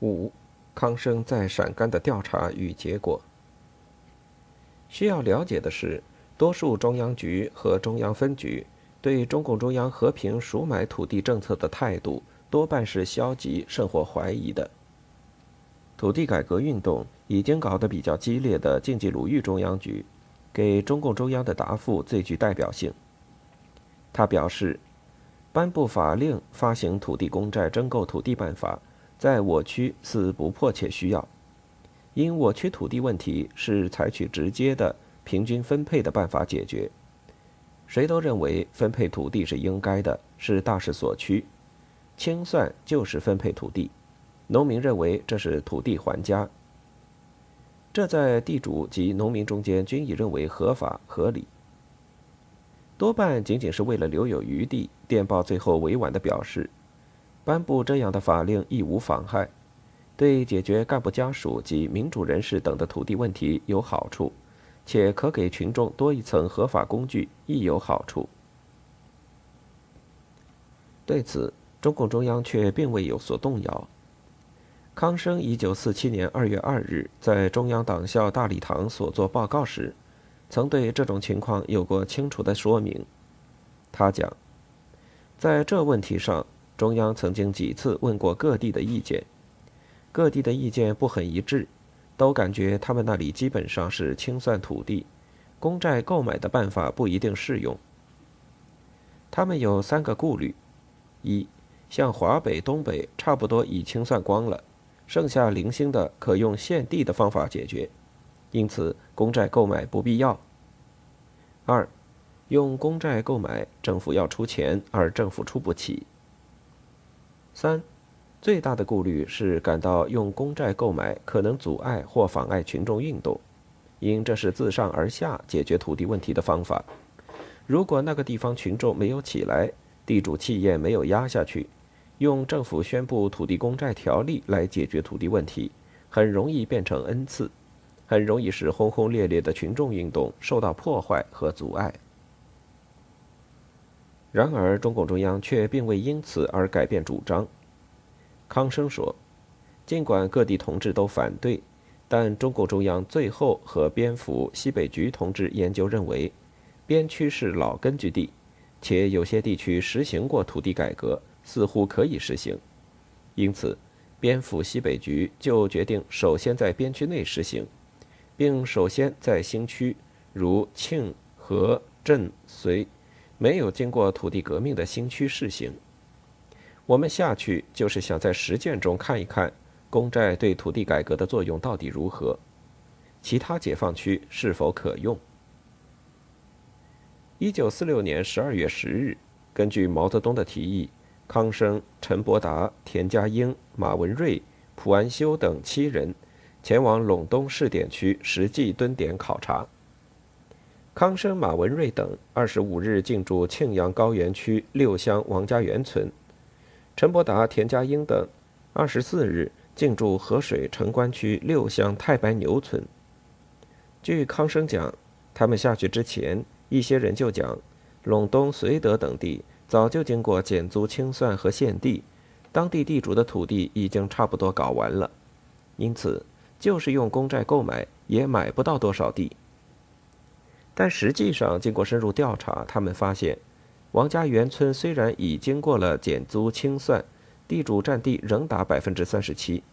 五、康生在陕甘的调查与结果。需要了解的是，多数中央局和中央分局对中共中央和平赎买土地政策的态度多半是消极甚或怀疑的。土地改革运动已经搞得比较激烈的晋冀鲁豫中央局，给中共中央的答复最具代表性。他表示，颁布法令发行土地公债征购土地办法。在我区似不迫切需要，因我区土地问题是采取直接的平均分配的办法解决。谁都认为分配土地是应该的，是大势所趋。清算就是分配土地，农民认为这是土地还家。这在地主及农民中间均已认为合法合理。多半仅仅是为了留有余地，电报最后委婉地表示。颁布这样的法令亦无妨害，对解决干部家属及民主人士等的土地问题有好处，且可给群众多一层合法工具亦有好处。对此，中共中央却并未有所动摇。康生一九四七年二月二日在中央党校大礼堂所作报告时，曾对这种情况有过清楚的说明。他讲，在这问题上。中央曾经几次问过各地的意见，各地的意见不很一致，都感觉他们那里基本上是清算土地，公债购买的办法不一定适用。他们有三个顾虑：一，像华北、东北差不多已清算光了，剩下零星的可用现地的方法解决，因此公债购买不必要；二，用公债购买，政府要出钱，而政府出不起。三，最大的顾虑是感到用公债购买可能阻碍或妨碍群众运动，因这是自上而下解决土地问题的方法。如果那个地方群众没有起来，地主气焰没有压下去，用政府宣布土地公债条例来解决土地问题，很容易变成恩赐，很容易使轰轰烈烈的群众运动受到破坏和阻碍。然而，中共中央却并未因此而改变主张。康生说：“尽管各地同志都反对，但中共中央最后和边府西北局同志研究认为，边区是老根据地，且有些地区实行过土地改革，似乎可以实行。因此，边府西北局就决定首先在边区内实行，并首先在新区，如庆和镇绥。”没有经过土地革命的新区试行，我们下去就是想在实践中看一看公债对土地改革的作用到底如何，其他解放区是否可用。一九四六年十二月十日，根据毛泽东的提议，康生、陈伯达、田家英、马文瑞、蒲安修等七人前往陇东试点区实际蹲点考察。康生、马文瑞等二十五日进驻庆阳高原区六乡王家园村，陈伯达、田家英等二十四日进驻河水城关区六乡太白牛村。据康生讲，他们下去之前，一些人就讲，陇东、绥德等地早就经过减租清算和限地，当地地主的土地已经差不多搞完了，因此就是用公债购买也买不到多少地。但实际上，经过深入调查，他们发现，王家园村虽然已经过了减租清算，地主占地仍达百分之三十七，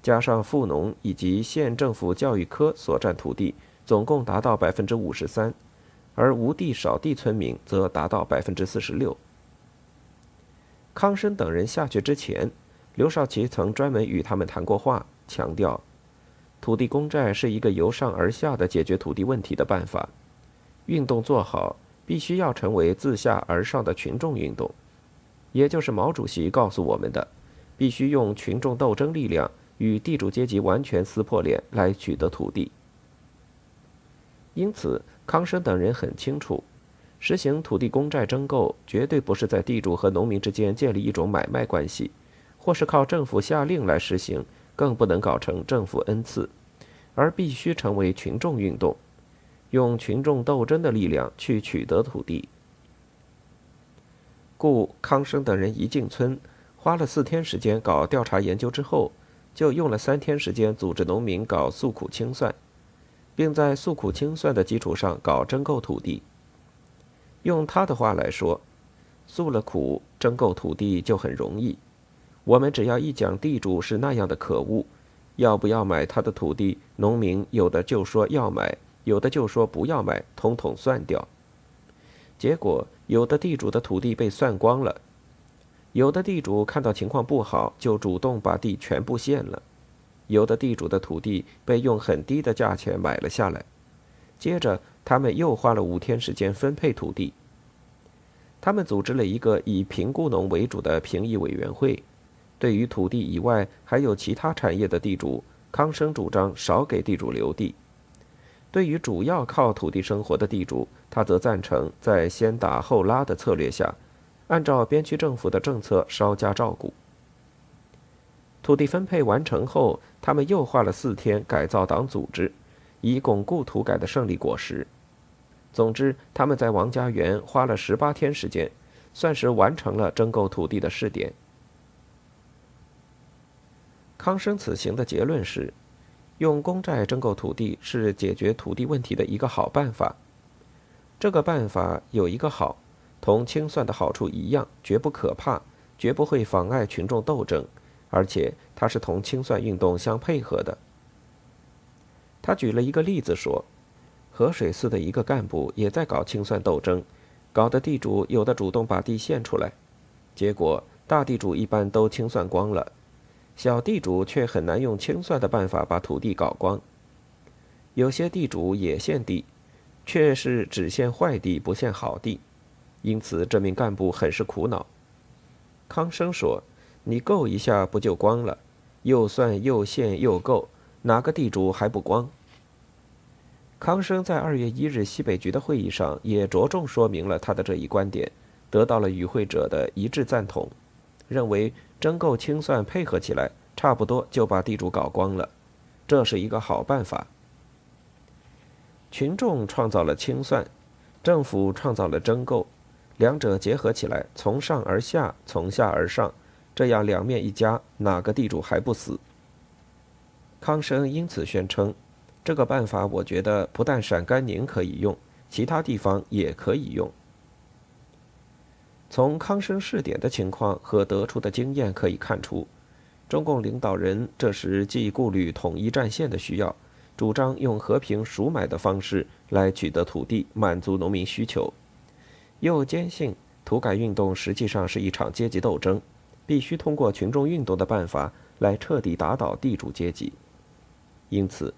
加上富农以及县政府教育科所占土地，总共达到百分之五十三，而无地少地村民则达到百分之四十六。康生等人下去之前，刘少奇曾专门与他们谈过话，强调，土地公债是一个由上而下的解决土地问题的办法。运动做好，必须要成为自下而上的群众运动，也就是毛主席告诉我们的，必须用群众斗争力量与地主阶级完全撕破脸来取得土地。因此，康生等人很清楚，实行土地公债征购绝对不是在地主和农民之间建立一种买卖关系，或是靠政府下令来实行，更不能搞成政府恩赐，而必须成为群众运动。用群众斗争的力量去取得土地，故康生等人一进村，花了四天时间搞调查研究之后，就用了三天时间组织农民搞诉苦清算，并在诉苦清算的基础上搞征购土地。用他的话来说，诉了苦，征购土地就很容易。我们只要一讲地主是那样的可恶，要不要买他的土地，农民有的就说要买，有的就说不要买，统统算掉。结果，有的地主的土地被算光了，有的地主看到情况不好，就主动把地全部献了；有的地主的土地被用很低的价钱买了下来。接着，他们又花了五天时间分配土地。他们组织了一个以贫雇农为主的评议委员会。对于土地以外还有其他产业的地主，康生主张少给地主留地；对于主要靠土地生活的地主，他则赞成在先打后拉的策略下，按照边区政府的政策稍加照顾。土地分配完成后，他们又花了四天改造党组织，以巩固土改的胜利果实。总之，他们在王家园花了十八天时间，算是完成了征购土地的试点。康生此行的结论是，用公债征购土地是解决土地问题的一个好办法。这个办法有一个好，同清算的好处一样，绝不可怕，绝不会妨碍群众斗争，而且它是同清算运动相配合的。他举了一个例子说，河水寺的一个干部也在搞清算斗争，搞得地主有的主动把地献出来，结果大地主一般都清算光了。小地主却很难用清算的办法把土地搞光。有些地主也献地，却是只献坏地不献好地，因此这名干部很是苦恼。康生说：“你够一下不就光了？又算又献又够，哪个地主还不光？”康生在二月一日西北局的会议上也着重说明了他的这一观点，得到了与会者的一致赞同，认为。征购清算配合起来，差不多就把地主搞光了，这是一个好办法。群众创造了清算，政府创造了征购，两者结合起来，从上而下，从下而上，这样两面一家，哪个地主还不死？康生因此宣称，这个办法我觉得不但陕甘宁可以用，其他地方也可以用。从康生试点的情况和得出的经验可以看出，中共领导人这时既顾虑统一战线的需要，主张用和平赎买的方式来取得土地，满足农民需求，又坚信土改运动实际上是一场阶级斗争，必须通过群众运动的办法来彻底打倒地主阶级。因此，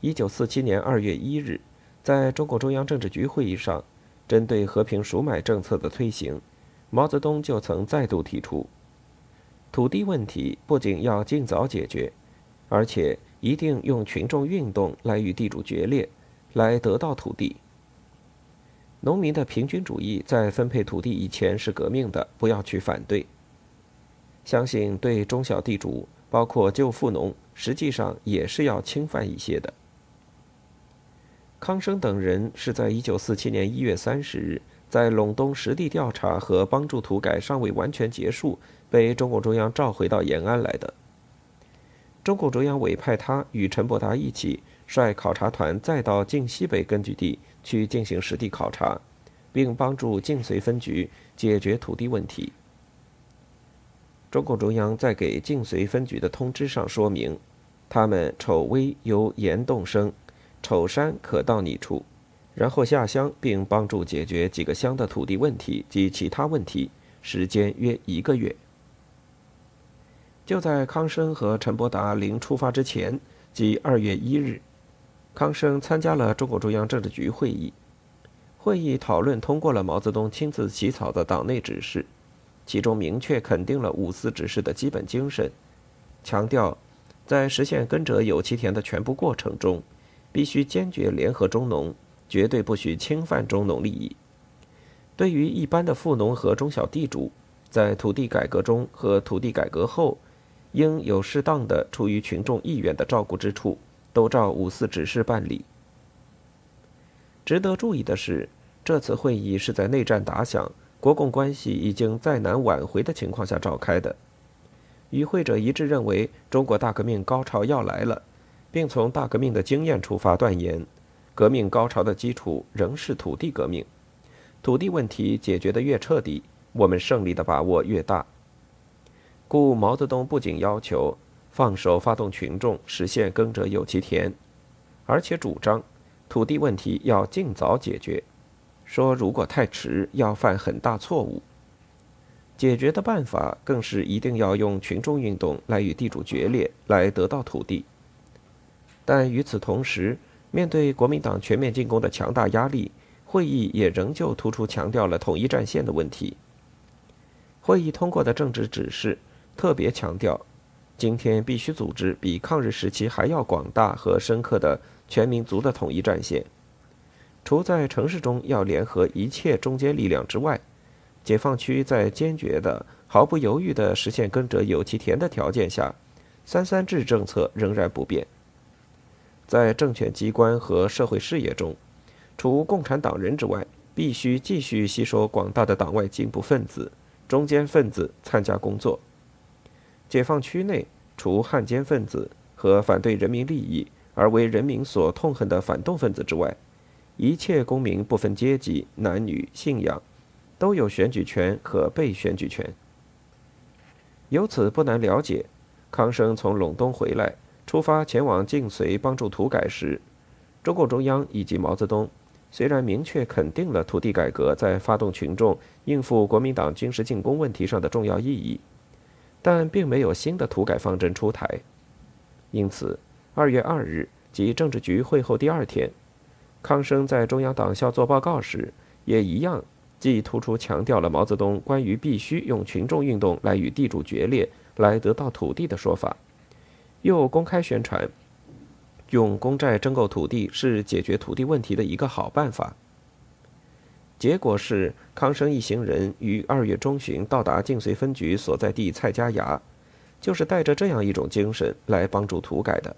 一九四七年二月一日，在中共中央政治局会议上，针对和平赎买政策的推行。毛泽东就曾再度提出，土地问题不仅要尽早解决，而且一定用群众运动来与地主决裂，来得到土地。农民的平均主义在分配土地以前是革命的，不要去反对。相信对中小地主，包括旧富农，实际上也是要侵犯一些的。康生等人是在一九四七年一月三十日。在陇东实地调查和帮助土改尚未完全结束，被中共中央召回到延安来的。中共中央委派他与陈伯达一起率考察团再到晋西北根据地去进行实地考察，并帮助晋绥分局解决土地问题。中共中央在给晋绥分局的通知上说明，他们丑威由严洞生，丑山可到你处。然后下乡，并帮助解决几个乡的土地问题及其他问题，时间约一个月。就在康生和陈伯达临出发之前，即二月一日，康生参加了中共中央政治局会议。会议讨论通过了毛泽东亲自起草的党内指示，其中明确肯定了五四指示的基本精神，强调在实现耕者有其田的全部过程中，必须坚决联合中农。绝对不许侵犯中农利益。对于一般的富农和中小地主，在土地改革中和土地改革后，应有适当的出于群众意愿的照顾之处，都照五四指示办理。值得注意的是，这次会议是在内战打响、国共关系已经再难挽回的情况下召开的。与会者一致认为中国大革命高潮要来了，并从大革命的经验出发断言，革命高潮的基础仍是土地革命，土地问题解决的越彻底，我们胜利的把握越大。故毛泽东不仅要求放手发动群众实现“耕者有其田”，而且主张土地问题要尽早解决，说如果太迟要犯很大错误。解决的办法更是一定要用群众运动来与地主决裂，来得到土地。但与此同时，面对国民党全面进攻的强大压力，会议也仍旧突出强调了统一战线的问题。会议通过的政治指示特别强调，今天必须组织比抗日时期还要广大和深刻的全民族的统一战线。除在城市中要联合一切中坚力量之外，解放区在坚决的、毫不犹豫的实现“耕者有其田”的条件下，“三三制”政策仍然不变。在政权机关和社会事业中，除共产党人之外，必须继续吸收广大的党外进步分子、中间分子参加工作。解放区内，除汉奸分子和反对人民利益而为人民所痛恨的反动分子之外，一切公民不分阶级、男女、信仰。都有选举权和被选举权。由此不难了解，康生从陇东回来，出发前往晋绥帮助土改时，中共中央以及毛泽东虽然明确肯定了土地改革在发动群众应付国民党军事进攻问题上的重要意义，但并没有新的土改方针出台。因此，二月二日即政治局会后第二天，康生在中央党校做报告时，也一样。既突出强调了毛泽东关于必须用群众运动来与地主决裂、来得到土地的说法，又公开宣传用公债征购土地是解决土地问题的一个好办法。结果是，康生一行人于二月中旬到达晋绥分局所在地蔡家崖，就是带着这样一种精神来帮助土改的。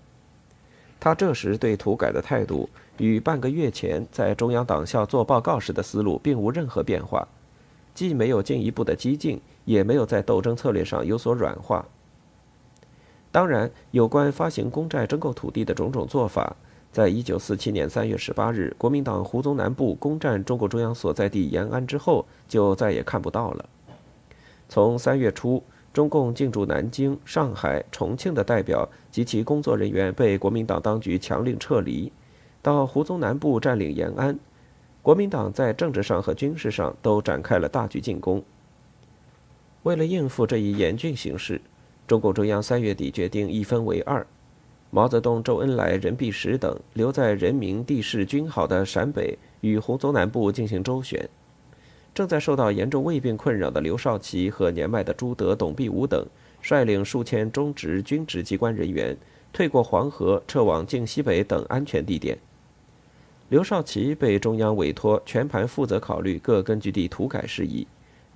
他这时对土改的态度。与半个月前在中央党校做报告时的思路并无任何变化，既没有进一步的激进，也没有在斗争策略上有所软化。当然，有关发行公债征购土地的种种做法，在一九四七年三月十八日国民党胡宗南部攻占中共中央所在地延安之后，就再也看不到了。从三月初，中共进驻南京、上海、重庆的代表及其工作人员被国民党当局强令撤离。到胡宗南部占领延安，国民党在政治上和军事上都展开了大举进攻。为了应付这一严峻形势，中共中央三月底决定一分为二：毛泽东、周恩来、任弼时等留在人民地势均好的陕北与湖中南部进行周旋；正在受到严重胃病困扰的刘少奇和年迈的朱德、董必武等，率领数千中职军职机关人员退过黄河，撤往晋西北等安全地点。刘少奇被中央委托全盘负责考虑各根据地土改事宜，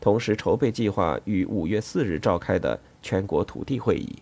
同时筹备计划于五月四日召开的全国土地会议。